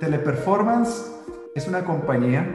Teleperformance es una compañía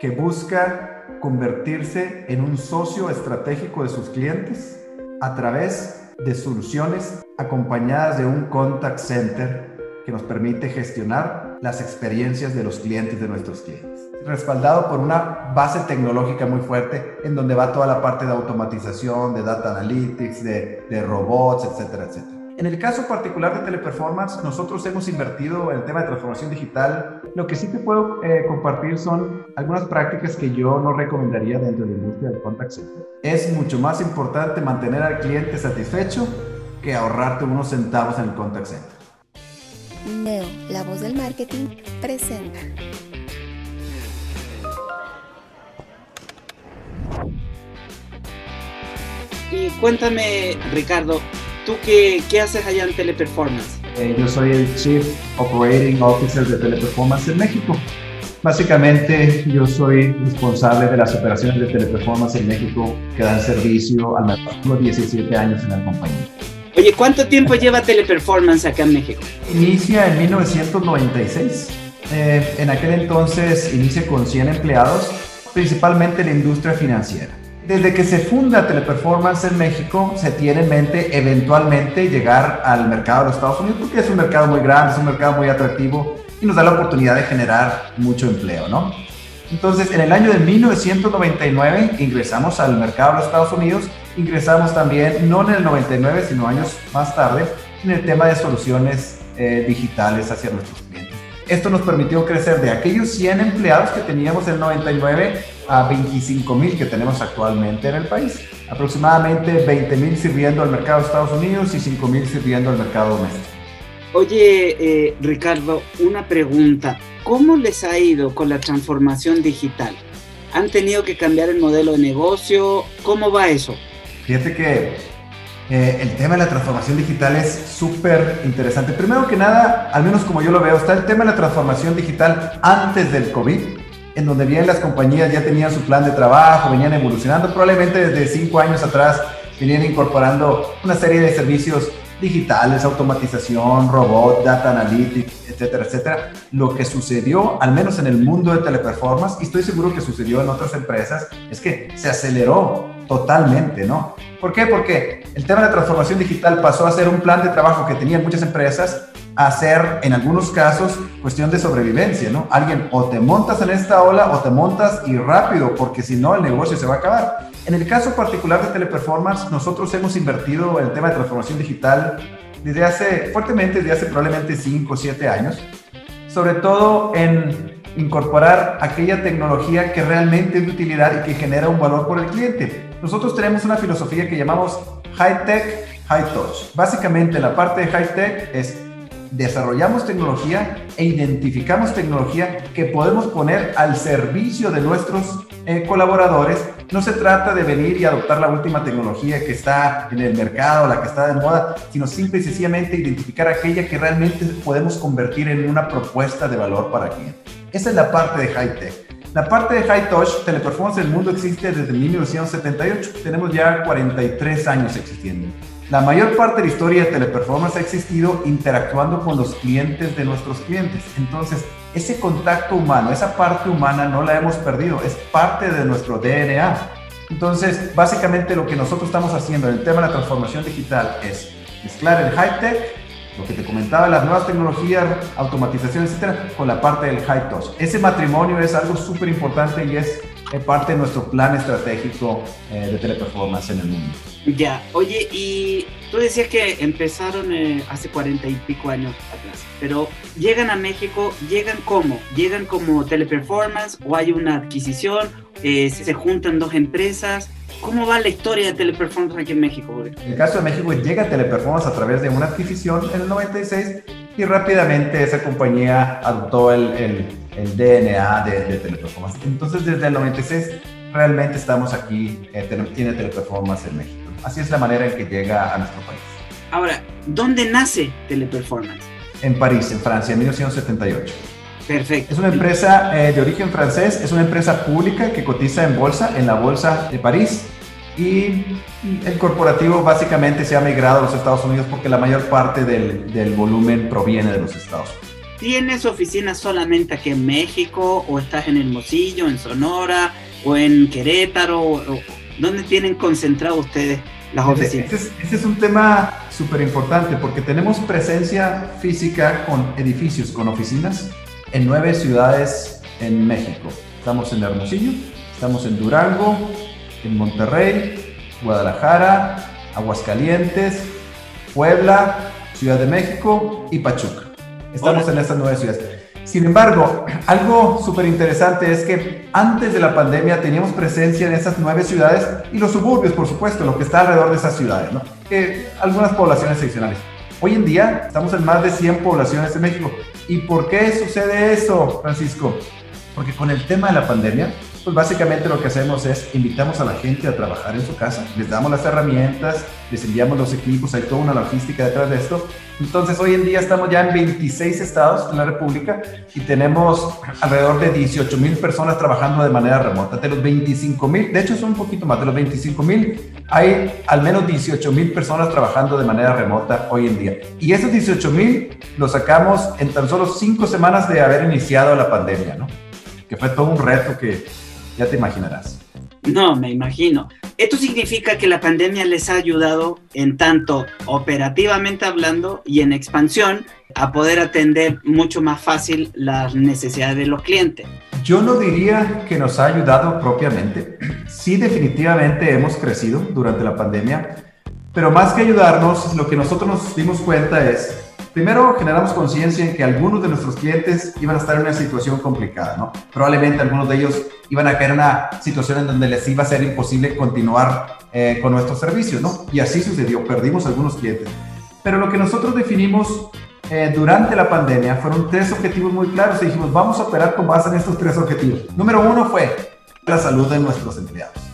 que busca convertirse en un socio estratégico de sus clientes a través de soluciones acompañadas de un contact center que nos permite gestionar las experiencias de los clientes de nuestros clientes. Respaldado por una base tecnológica muy fuerte en donde va toda la parte de automatización, de data analytics, de, robots, etcétera, etcétera. En el caso particular de Teleperformance, nosotros hemos invertido en el tema de transformación digital. Lo que sí te puedo eh, compartir son algunas prácticas que yo no recomendaría dentro de la industria del contact center. Es mucho más importante mantener al cliente satisfecho que ahorrarte unos centavos en el contact center. Neo, la voz del marketing, presenta. Y cuéntame, Ricardo, ¿tú qué, qué haces allá en Teleperformance? Eh, yo soy el Chief Operating Officer de Teleperformance en México. Básicamente, yo soy responsable de las operaciones de Teleperformance en México que dan servicio a los 17 años en la compañía. Oye, ¿cuánto tiempo lleva Teleperformance acá en México? Inicia en 1996. Eh, en aquel entonces inicia con 100 empleados, principalmente en la industria financiera. Desde que se funda Teleperformance en México, se tiene en mente eventualmente llegar al mercado de los Estados Unidos, porque es un mercado muy grande, es un mercado muy atractivo y nos da la oportunidad de generar mucho empleo, ¿no? Entonces, en el año de 1999 ingresamos al mercado de los Estados Unidos, ingresamos también, no en el 99, sino años más tarde, en el tema de soluciones eh, digitales hacia nuestros clientes. Esto nos permitió crecer de aquellos 100 empleados que teníamos en el 99 a 25 mil que tenemos actualmente en el país. Aproximadamente 20 mil sirviendo al mercado de Estados Unidos y 5 mil sirviendo al mercado doméstico. Oye, eh, Ricardo, una pregunta. ¿Cómo les ha ido con la transformación digital? ¿Han tenido que cambiar el modelo de negocio? ¿Cómo va eso? Fíjate que eh, el tema de la transformación digital es súper interesante. Primero que nada, al menos como yo lo veo, está el tema de la transformación digital antes del COVID, en donde bien las compañías ya tenían su plan de trabajo, venían evolucionando, probablemente desde cinco años atrás venían incorporando una serie de servicios digitales, automatización, robot, data analytics, etcétera, etcétera. Lo que sucedió, al menos en el mundo de teleperformance, y estoy seguro que sucedió en otras empresas, es que se aceleró totalmente, ¿no? ¿Por qué? Porque el tema de transformación digital pasó a ser un plan de trabajo que tenían muchas empresas a ser, en algunos casos, cuestión de sobrevivencia, ¿no? Alguien o te montas en esta ola o te montas y rápido, porque si no el negocio se va a acabar. En el caso particular de Teleperformance, nosotros hemos invertido en el tema de transformación digital desde hace, fuertemente desde hace probablemente 5 o 7 años, sobre todo en incorporar aquella tecnología que realmente es de utilidad y que genera un valor por el cliente. Nosotros tenemos una filosofía que llamamos High Tech, High Touch. Básicamente la parte de High Tech es desarrollamos tecnología e identificamos tecnología que podemos poner al servicio de nuestros eh, colaboradores. No se trata de venir y adoptar la última tecnología que está en el mercado, la que está de moda, sino simple y sencillamente identificar aquella que realmente podemos convertir en una propuesta de valor para cliente. Esa es la parte de high tech. La parte de high touch, teleperformance en el mundo existe desde 1978. Tenemos ya 43 años existiendo. La mayor parte de la historia de Teleperformance ha existido interactuando con los clientes de nuestros clientes. Entonces, ese contacto humano, esa parte humana no la hemos perdido, es parte de nuestro DNA. Entonces, básicamente lo que nosotros estamos haciendo en el tema de la transformación digital es mezclar el high tech, lo que te comentaba, las nuevas tecnologías, automatización, etcétera, con la parte del high touch. Ese matrimonio es algo súper importante y es es parte de nuestro plan estratégico eh, de teleperformance en el mundo. Ya, oye, y tú decías que empezaron eh, hace cuarenta y pico años atrás, pero llegan a México, ¿llegan cómo? ¿Llegan como teleperformance o hay una adquisición? Eh, ¿Se juntan dos empresas? ¿Cómo va la historia de Teleperformance aquí en México? En el caso de México llega Teleperformance a través de una adquisición en el 96 y rápidamente esa compañía adoptó el, el, el DNA de, de, Teleperformance. Entonces desde el 96 realmente estamos aquí, eh, tiene Teleperformance en México. Así es la manera en que llega a nuestro país. Ahora, ¿dónde nace Teleperformance? En París, en Francia, en 1978. Perfecto. Es una empresa eh, de origen francés, es una empresa pública que cotiza en bolsa, en la bolsa de París. Y el corporativo básicamente se ha migrado a los Estados Unidos porque la mayor parte del, del volumen proviene de los Estados Unidos. ¿Tienes oficinas solamente aquí en México o estás en Hermosillo, en Sonora o en Querétaro? O, ¿Dónde tienen concentrado ustedes las oficinas? Este, este es un tema súper importante porque tenemos presencia física con edificios, con oficinas en nueve ciudades en México. Estamos en Hermosillo, estamos en Durango, en Monterrey, Guadalajara, Aguascalientes, Puebla, Ciudad de México y Pachuca. Estamos en estas nueve ciudades. Sin embargo, algo súper interesante es que antes de la pandemia teníamos presencia en esas nueve ciudades y los suburbios, por supuesto, lo que está alrededor de esas ciudades, ¿no? Eh, algunas poblaciones adicionales. Hoy en día estamos en más de 100 poblaciones de México. ¿Y por qué sucede eso, Francisco? Porque con el tema de la pandemia, pues básicamente lo que hacemos es invitamos a la gente a trabajar en su casa, les damos las herramientas, les enviamos los equipos, hay toda una logística detrás de esto. Entonces hoy en día estamos ya en 26 estados en la República y tenemos alrededor de 18 mil personas trabajando de manera remota. De los 25 mil, de hecho son un poquito más, de los 25 mil hay al menos 18 mil personas trabajando de manera remota hoy en día. Y esos 18 mil los sacamos en tan solo 5 semanas de haber iniciado la pandemia, ¿no? Que fue todo un reto que ya te imaginarás. No, me imagino. Esto significa que la pandemia les ha ayudado en tanto operativamente hablando y en expansión a poder atender mucho más fácil las necesidades de los clientes. Yo no diría que nos ha ayudado propiamente. Sí, definitivamente hemos crecido durante la pandemia, pero más que ayudarnos, lo que nosotros nos dimos cuenta es Primero, generamos conciencia en que algunos de nuestros clientes iban a estar en una situación complicada, ¿no? Probablemente algunos de ellos iban a caer en una situación en donde les iba a ser imposible continuar eh, con nuestros servicios, ¿no? Y así sucedió, perdimos algunos clientes. Pero lo que nosotros definimos eh, durante la pandemia fueron tres objetivos muy claros y dijimos, vamos a operar con base en estos tres objetivos. Número uno fue la salud de nuestros empleados.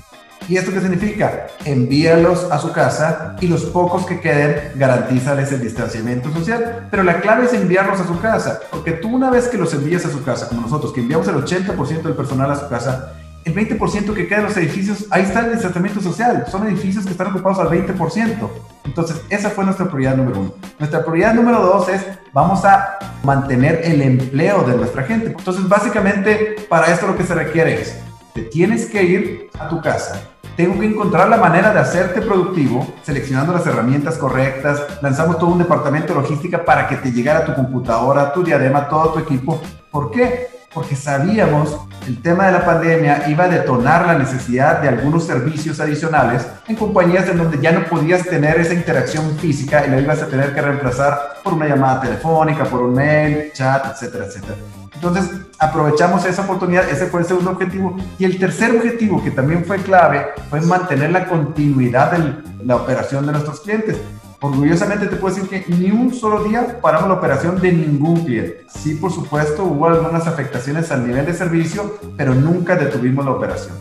¿Y esto qué significa? Envíalos a su casa y los pocos que queden, garantízales el distanciamiento social. Pero la clave es enviarlos a su casa, porque tú una vez que los envías a su casa, como nosotros, que enviamos el 80% del personal a su casa, el 20% que queda en los edificios, ahí está el distanciamiento social. Son edificios que están ocupados al 20%. Entonces, esa fue nuestra prioridad número uno. Nuestra prioridad número dos es, vamos a mantener el empleo de nuestra gente. Entonces, básicamente, para esto lo que se requiere es, te tienes que ir a tu casa, tengo que encontrar la manera de hacerte productivo, seleccionando las herramientas correctas. Lanzamos todo un departamento de logística para que te llegara tu computadora, tu diadema, todo tu equipo. ¿Por qué? Porque sabíamos el tema de la pandemia iba a detonar la necesidad de algunos servicios adicionales en compañías en donde ya no podías tener esa interacción física y la ibas a tener que reemplazar por una llamada telefónica, por un mail, chat, etcétera, etcétera. Entonces, aprovechamos esa oportunidad, ese fue el segundo objetivo. Y el tercer objetivo, que también fue clave, fue mantener la continuidad de la operación de nuestros clientes. Orgullosamente te puedo decir que ni un solo día paramos la operación de ningún cliente. Sí, por supuesto, hubo algunas afectaciones al nivel de servicio, pero nunca detuvimos la operación.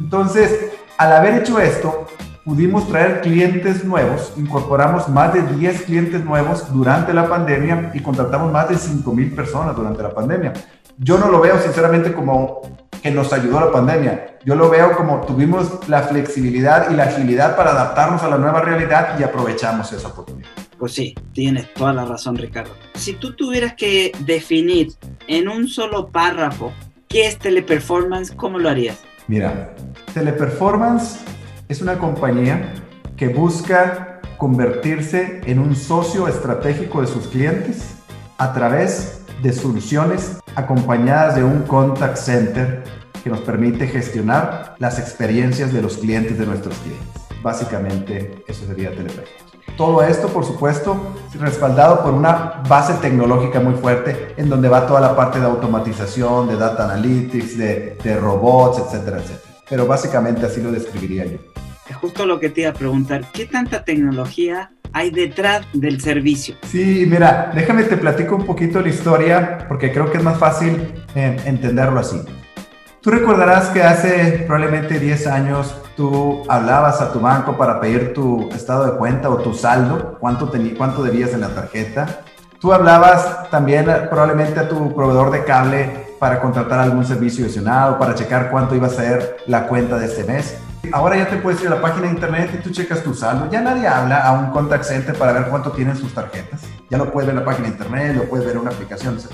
Entonces, al haber hecho esto, pudimos traer clientes nuevos, incorporamos más de 10 clientes nuevos durante la pandemia y contratamos más de 5 mil personas durante la pandemia. Yo no lo veo sinceramente como que nos ayudó la pandemia, yo lo veo como tuvimos la flexibilidad y la agilidad para adaptarnos a la nueva realidad y aprovechamos esa oportunidad. Pues sí, tienes toda la razón Ricardo. Si tú tuvieras que definir en un solo párrafo qué es teleperformance, ¿cómo lo harías? Mira, teleperformance es una compañía que busca convertirse en un socio estratégico de sus clientes a través de soluciones acompañadas de un contact center que nos permite gestionar las experiencias de los clientes de nuestros clientes. Básicamente, eso sería Teleperformance. Todo esto, por supuesto, respaldado por una base tecnológica muy fuerte en donde va toda la parte de automatización, de data analytics, de, de robots, etcétera, etcétera. Pero básicamente así lo describiría yo. Es justo lo que te iba a preguntar. ¿Qué tanta tecnología hay detrás del servicio? Sí, mira, déjame te platico un poquito la historia porque creo que es más fácil eh, entenderlo así. Tú recordarás que hace probablemente 10 años tú hablabas a tu banco para pedir tu estado de cuenta o tu saldo, cuánto, cuánto debías en la tarjeta. Tú hablabas también eh, probablemente a tu proveedor de cable para contratar algún servicio adicional o para checar cuánto iba a ser la cuenta de este mes. Ahora ya te puedes ir a la página de internet y tú checas tu saldo. Ya nadie habla a un contact center para ver cuánto tienen sus tarjetas. Ya lo puedes ver en la página de internet, lo puedes ver en una aplicación, etc.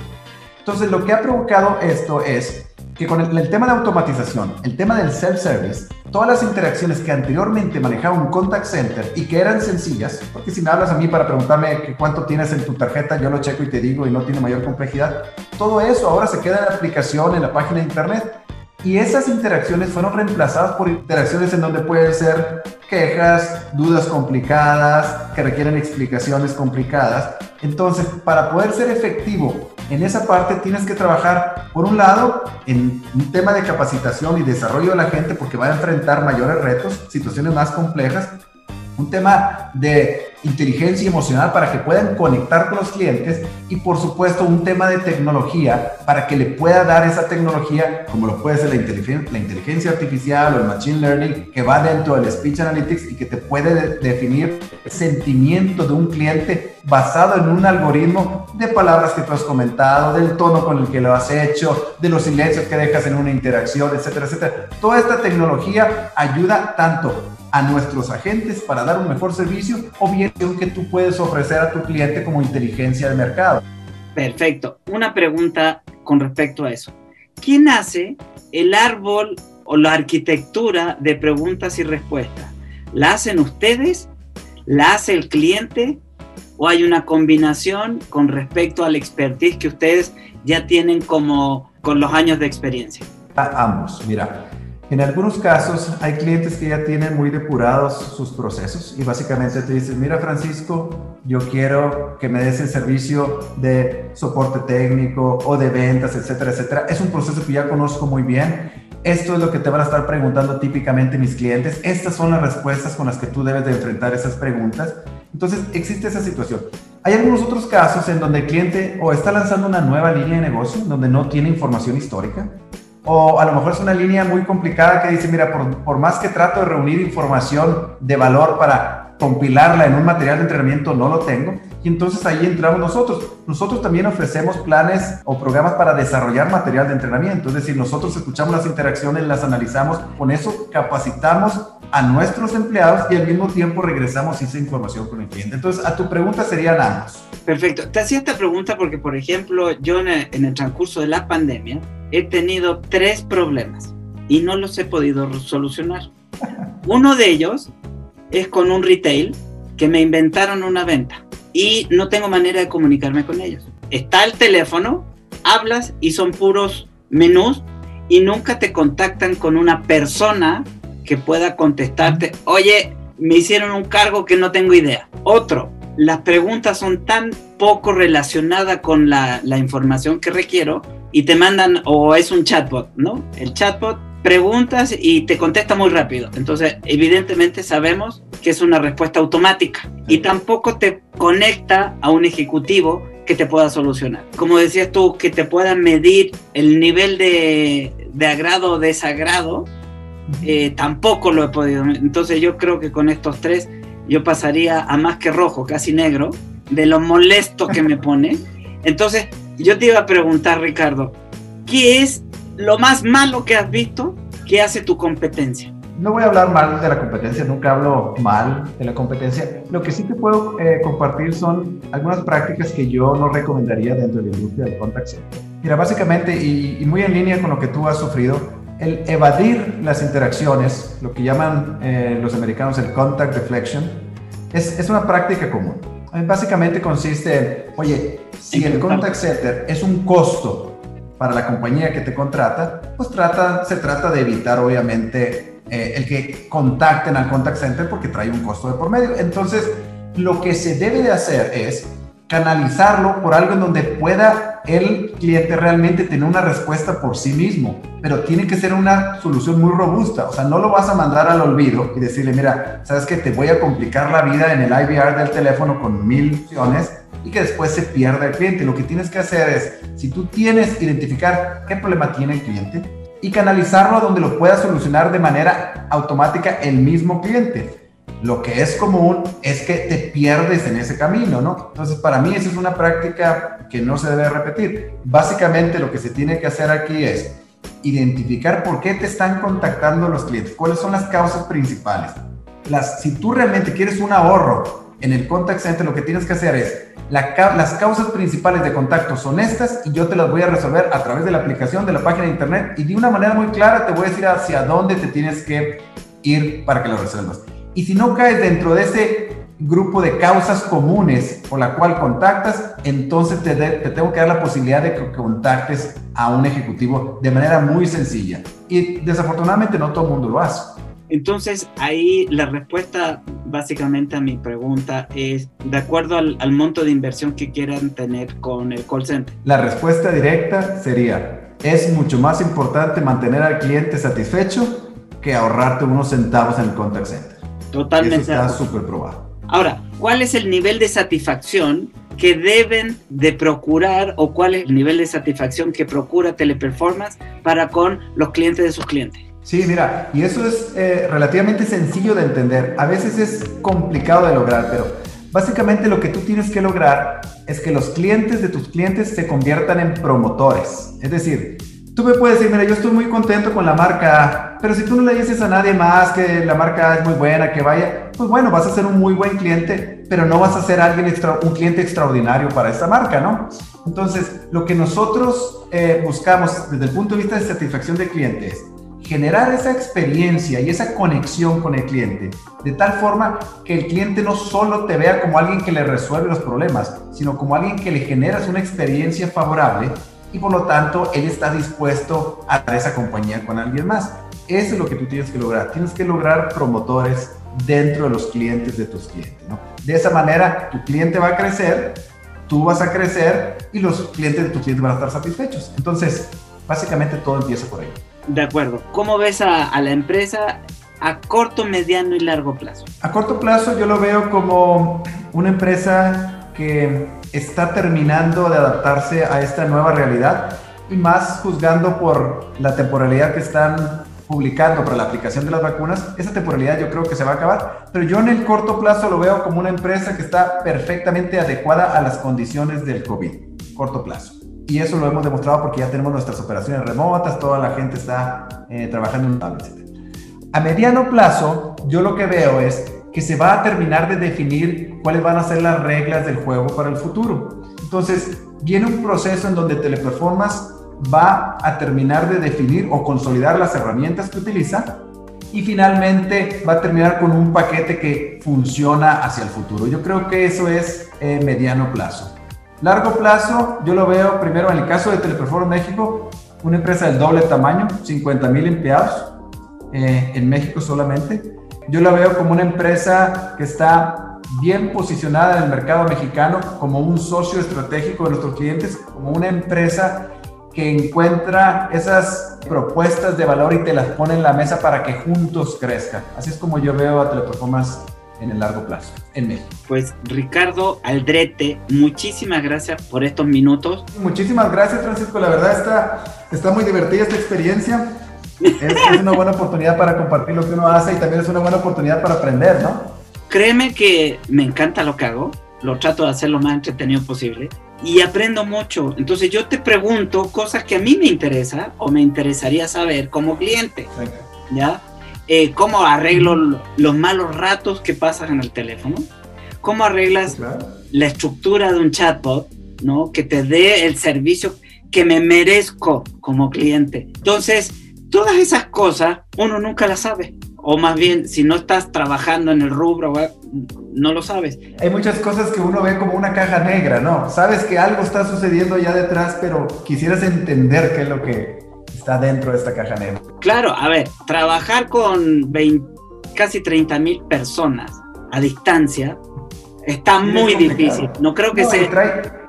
Entonces, lo que ha provocado esto es que con el, tema de automatización, el tema del self-service, todas las interacciones que anteriormente manejaba un contact center y que eran sencillas, porque si me hablas a mí para preguntarme cuánto tienes en tu tarjeta, yo lo checo y te digo y no tiene mayor complejidad, todo eso ahora se queda en la aplicación, en la página de internet y esas interacciones fueron reemplazadas por interacciones en donde pueden ser quejas, dudas complicadas, que requieren explicaciones complicadas. Entonces, para poder ser efectivo en esa parte, tienes que trabajar, por un lado, en un tema de capacitación y desarrollo de la gente, porque va a enfrentar mayores retos, situaciones más complejas, un tema de inteligencia emocional para que puedan conectar con los clientes y por supuesto un tema de tecnología para que le pueda dar esa tecnología como lo puede ser la inteligencia, artificial o el machine learning que va dentro del speech analytics y que te puede definir el sentimiento de un cliente basado en un algoritmo de palabras que tú has comentado, del tono con el que lo has hecho, de los silencios que dejas en una interacción, etcétera, etcétera. Toda esta tecnología ayuda tanto a nuestros agentes para dar un mejor servicio o bien que tú puedes ofrecer a tu cliente como inteligencia de mercado. Perfecto. Una pregunta con respecto a eso. ¿Quién hace el árbol o la arquitectura de preguntas y respuestas? ¿La hacen ustedes? ¿La hace el cliente? ¿O hay una combinación con respecto al expertise que ustedes ya tienen como con los años de experiencia? ambos, mira. En algunos casos hay clientes que ya tienen muy depurados sus procesos y básicamente te dicen, mira Francisco, yo quiero que me des el servicio de soporte técnico o de ventas, etcétera, etcétera. Es un proceso que ya conozco muy bien. Esto es lo que te van a estar preguntando típicamente mis clientes. Estas son las respuestas con las que tú debes de enfrentar esas preguntas. Entonces existe esa situación. Hay algunos otros casos en donde el cliente o está lanzando una nueva línea de negocio, donde no tiene información histórica, o a lo mejor es una línea muy complicada que dice, mira, por, por, más que trato de reunir información de valor para compilarla en un material de entrenamiento, no lo tengo. Y entonces ahí entramos nosotros. Nosotros también ofrecemos planes o programas para desarrollar material de entrenamiento. Es decir, nosotros escuchamos las interacciones, las analizamos, con eso capacitamos a nuestros empleados y al mismo tiempo regresamos esa información con el cliente. Entonces, a tu pregunta serían ambos. Perfecto. Te hacía esta pregunta porque, por ejemplo, yo en el, en el transcurso de la pandemia he tenido tres problemas y no los he podido solucionar. Uno de ellos es con un retail que me inventaron una venta y no tengo manera de comunicarme con ellos. Está el teléfono, hablas y son puros menús y nunca te contactan con una persona que pueda contestarte, oye, me hicieron un cargo que no tengo idea. Otro, las preguntas son tan poco relacionadas con la, la información que requiero y te mandan, o es un chatbot, ¿no? El chatbot preguntas y te contesta muy rápido. Entonces, evidentemente sabemos que es una respuesta automática y tampoco te conecta a un ejecutivo que te pueda solucionar. Como decías tú, que te puedan medir el nivel de, de agrado o desagrado, eh, tampoco lo he podido. Entonces yo creo que con estos tres yo pasaría a más que rojo, casi negro, de lo molesto que me pone. Entonces yo te iba a preguntar, Ricardo, ¿qué es lo más malo que has visto que hace tu competencia? No voy a hablar mal de la competencia, nunca hablo mal de la competencia. Lo que sí te puedo eh, compartir son algunas prácticas que yo no recomendaría dentro de la industria del contact center. Mira, básicamente, y, muy en línea con lo que tú has sufrido, el evadir las interacciones, lo que llaman eh, los americanos el contact deflection, es, es una práctica común. Básicamente consiste en, oye, si el contact center es un costo para la compañía que te contrata, pues trata, se trata de evitar obviamente eh, el que contacten al contact center porque trae un costo de por medio. Entonces, lo que se debe de hacer es canalizarlo por algo en donde pueda el cliente realmente tener una respuesta por sí mismo, pero tiene que ser una solución muy robusta, o sea, no lo vas a mandar al olvido y decirle, mira, sabes que te voy a complicar la vida en el IVR del teléfono con mil opciones y que después se pierda el cliente. Lo que tienes que hacer es, si tú tienes, identificar qué problema tiene el cliente y canalizarlo a donde lo pueda solucionar de manera automática el mismo cliente lo que es común es que te pierdes en ese camino, ¿no? Entonces, para mí esa es una práctica que no se debe repetir. Básicamente lo que se tiene que hacer aquí es identificar por qué te están contactando los clientes, cuáles son las causas principales. Las, si tú realmente quieres un ahorro en el contact center, lo que tienes que hacer es, las causas principales de contacto son estas y yo te las voy a resolver a través de la aplicación, de la página de internet y de una manera muy clara te voy a decir hacia dónde te tienes que ir para que lo resuelvas. Y si no caes dentro de ese grupo de causas comunes por la cual contactas, entonces te, te, tengo que dar la posibilidad de que contactes a un ejecutivo de manera muy sencilla. Y desafortunadamente no todo el mundo lo hace. Entonces ahí la respuesta básicamente a mi pregunta es de acuerdo al, al monto de inversión que quieran tener con el call center. La respuesta directa sería, es mucho más importante mantener al cliente satisfecho que ahorrarte unos centavos en el contact center. Totalmente. Eso está súper probado. Ahora, ¿cuál es el nivel de satisfacción que deben de procurar o cuál es el nivel de satisfacción que procura Teleperformance para con los clientes de sus clientes? Sí, mira, y eso es eh, relativamente sencillo de entender. A veces es complicado de lograr, pero básicamente lo que tú tienes que lograr es que los clientes de tus clientes se conviertan en promotores. Es decir, Tú me puedes decir, mira, yo estoy muy contento con la marca, pero si tú no le dices a nadie más que la marca es muy buena, que vaya, pues bueno, vas a ser un muy buen cliente, pero no vas a ser alguien extra, un cliente extraordinario para esta marca, ¿no? Entonces, lo que nosotros eh, buscamos desde el punto de vista de satisfacción de clientes, generar esa experiencia y esa conexión con el cliente, de tal forma que el cliente no solo te vea como alguien que le resuelve los problemas, sino como alguien que le generas una experiencia favorable y por lo tanto él está dispuesto a dar esa compañía con alguien más. Eso es lo que tú tienes que lograr. Tienes que lograr promotores dentro de los clientes de tus clientes. De esa manera tu cliente va a crecer, tú vas a crecer y los clientes de tus clientes van a estar satisfechos. Entonces, básicamente todo empieza por ahí. De acuerdo. ¿Cómo ves a, la empresa a corto, mediano y largo plazo? A corto plazo yo lo veo como una empresa que está terminando de adaptarse a esta nueva realidad y más juzgando por la temporalidad que están publicando para la aplicación de las vacunas, esa temporalidad yo creo que se va a acabar, pero yo en el corto plazo lo veo como una empresa que está perfectamente adecuada a las condiciones del COVID, corto plazo. Y eso lo hemos demostrado porque ya tenemos nuestras operaciones remotas, toda la gente está eh, trabajando en tablet. A mediano plazo, yo lo que veo es que se va a terminar de definir cuáles van a ser las reglas del juego para el futuro. Entonces, viene un proceso en donde Teleperformance va a terminar de definir o consolidar las herramientas que utiliza y finalmente va a terminar con un paquete que funciona hacia el futuro. Yo creo que eso es eh, mediano plazo. Largo plazo, yo lo veo primero en el caso de Teleperformance México, una empresa del doble tamaño, 50 mil empleados eh, en México solamente yo la veo como una empresa que está bien posicionada en el mercado mexicano, como un socio estratégico de nuestros clientes, como una empresa que encuentra esas propuestas de valor y te las pone en la mesa para que juntos crezcan. Así es como yo veo a Teleperformance en el largo plazo en México. Pues Ricardo Aldrete, muchísimas gracias por estos minutos. Muchísimas gracias Francisco, la verdad está, está muy divertida esta experiencia es, una buena oportunidad para compartir lo que uno hace y también es una buena oportunidad para aprender, ¿no? Créeme que me encanta lo que hago, lo trato de hacer lo más entretenido posible y aprendo mucho. Entonces yo te pregunto cosas que a mí me interesa o me interesaría saber como cliente, ¿ya? Eh, ¿Cómo arreglo los malos ratos que pasan en el teléfono? ¿Cómo arreglas la estructura de un chatbot, ¿no? Que te dé el servicio que me merezco como cliente. Entonces, Todas esas cosas uno nunca las sabe O más bien, si no estás trabajando en el rubro, no lo sabes. Hay muchas cosas que uno ve como una caja negra, ¿no? Sabes que algo está sucediendo allá detrás, pero quisieras entender qué es lo que está dentro de esta caja negra. Claro, a ver, trabajar con 20, casi 30 mil personas a distancia está muy difícil. No creo que sea...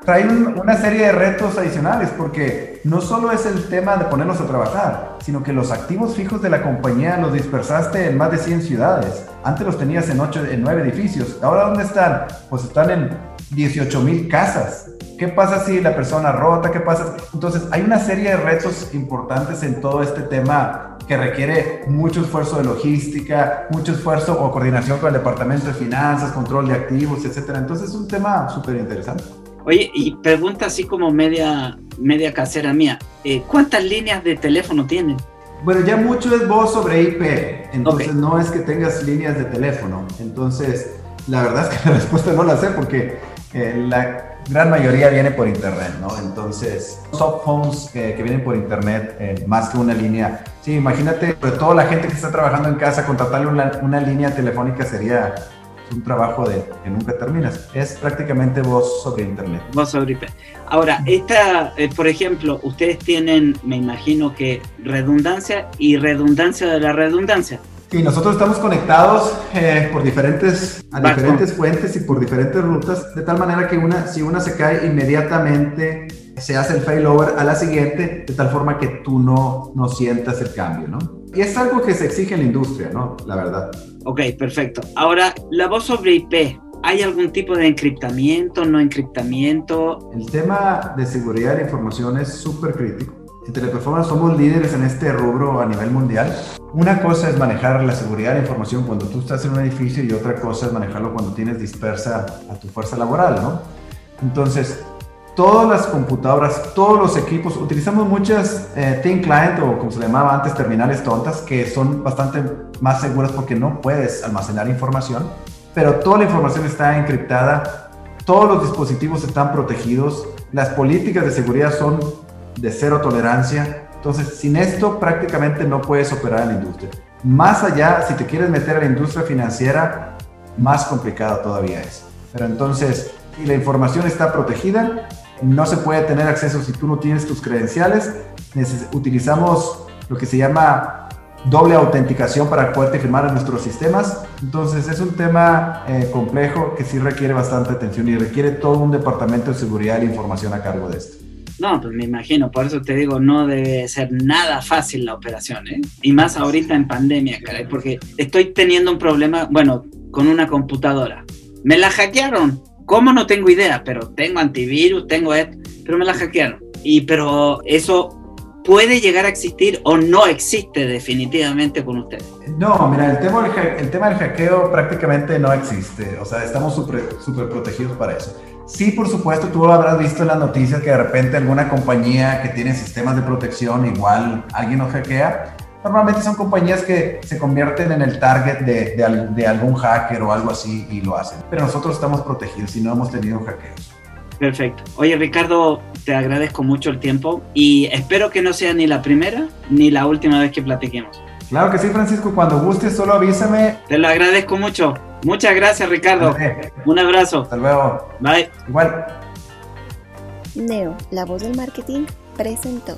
Trae, una serie de retos adicionales porque no solo es el tema de ponernos a trabajar, sino que los activos fijos de la compañía los dispersaste en más de 100 ciudades. Antes los tenías en, 8, en 9 edificios. ¿Ahora dónde están? Pues están en 18 mil casas. ¿Qué pasa si la persona rota? ¿Qué pasa? Entonces, hay una serie de retos importantes en todo este tema que requiere mucho esfuerzo de logística, mucho esfuerzo o coordinación con el departamento de finanzas, control de activos, etcétera. Entonces, es un tema súper interesante. Oye, y pregunta así como media, media casera mía, eh, ¿cuántas líneas de teléfono tienen? Bueno, ya mucho es voz sobre IP, entonces no es que tengas líneas de teléfono. Entonces, la verdad es que la respuesta no la sé porque la gran mayoría viene por internet, ¿no? Entonces, soft phones que, vienen por internet, eh, más que una línea. Sí, imagínate, sobre todo la gente que está trabajando en casa, contratarle una, una línea telefónica sería un trabajo de que nunca terminas. Es prácticamente voz sobre internet. Voz sobre IP. Ahora, esta, eh, por ejemplo, ustedes tienen, me imagino que redundancia y redundancia de la redundancia. Sí, nosotros estamos conectados eh, por diferentes, a diferentes fuentes y por diferentes rutas, de tal manera que una, si una se cae inmediatamente, se hace el failover a la siguiente, de tal forma que tú no, no sientas el cambio, ¿no? Y es algo que se exige en la industria, ¿no? La verdad. Ok, perfecto. Ahora, la voz sobre IP, ¿hay algún tipo de encriptamiento, no encriptamiento? El tema de seguridad de información es súper crítico en Teleperformance somos líderes en este rubro a nivel mundial. Una cosa es manejar la seguridad de información cuando tú estás en un edificio y otra cosa es manejarlo cuando tienes dispersa a tu fuerza laboral, ¿no? Entonces, todas las computadoras, todos los equipos, utilizamos muchas eh, Thin Client o como se llamaba antes, terminales tontas, que son bastante más seguras porque no puedes almacenar información, pero toda la información está encriptada, todos los dispositivos están protegidos, las políticas de seguridad son de cero tolerancia. Entonces, sin esto prácticamente no puedes operar en la industria. Más allá, si te quieres meter a la industria financiera, más complicado todavía es. Pero entonces, si la información está protegida, no se puede tener acceso si tú no tienes tus credenciales. utilizamos lo que se llama doble autenticación para poderte firmar en nuestros sistemas. Entonces es un tema eh, complejo que sí requiere bastante atención y requiere todo un departamento de seguridad y información a cargo de esto. No, pues me imagino, por eso te digo, no debe ser nada fácil la operación, ¿eh? Y más ahorita en pandemia, caray, porque estoy teniendo un problema, bueno, con una computadora. Me la hackearon. ¿Cómo? No tengo idea, pero tengo antivirus, tengo esto, pero me la hackearon. Y pero eso puede llegar a existir o no existe definitivamente con ustedes? No, mira, el tema, del, el tema del hackeo prácticamente no existe, o sea, estamos súper protegidos para eso. Sí, por supuesto, tú habrás visto en las noticias que de repente alguna compañía que tiene sistemas de protección, igual alguien nos hackea. Normalmente son compañías que se convierten en el target de, de, de algún hacker o algo así y lo hacen. Pero nosotros estamos protegidos y no hemos tenido hackeos. Perfecto. Oye, Ricardo, te agradezco mucho el tiempo y espero que no sea ni la primera ni la última vez que platiquemos. Claro que sí, Francisco. Cuando gustes, solo avísame. Te lo agradezco mucho. Muchas gracias, Ricardo. Un abrazo. Hasta luego. Bye. Igual. Neo, la voz del marketing, presentó.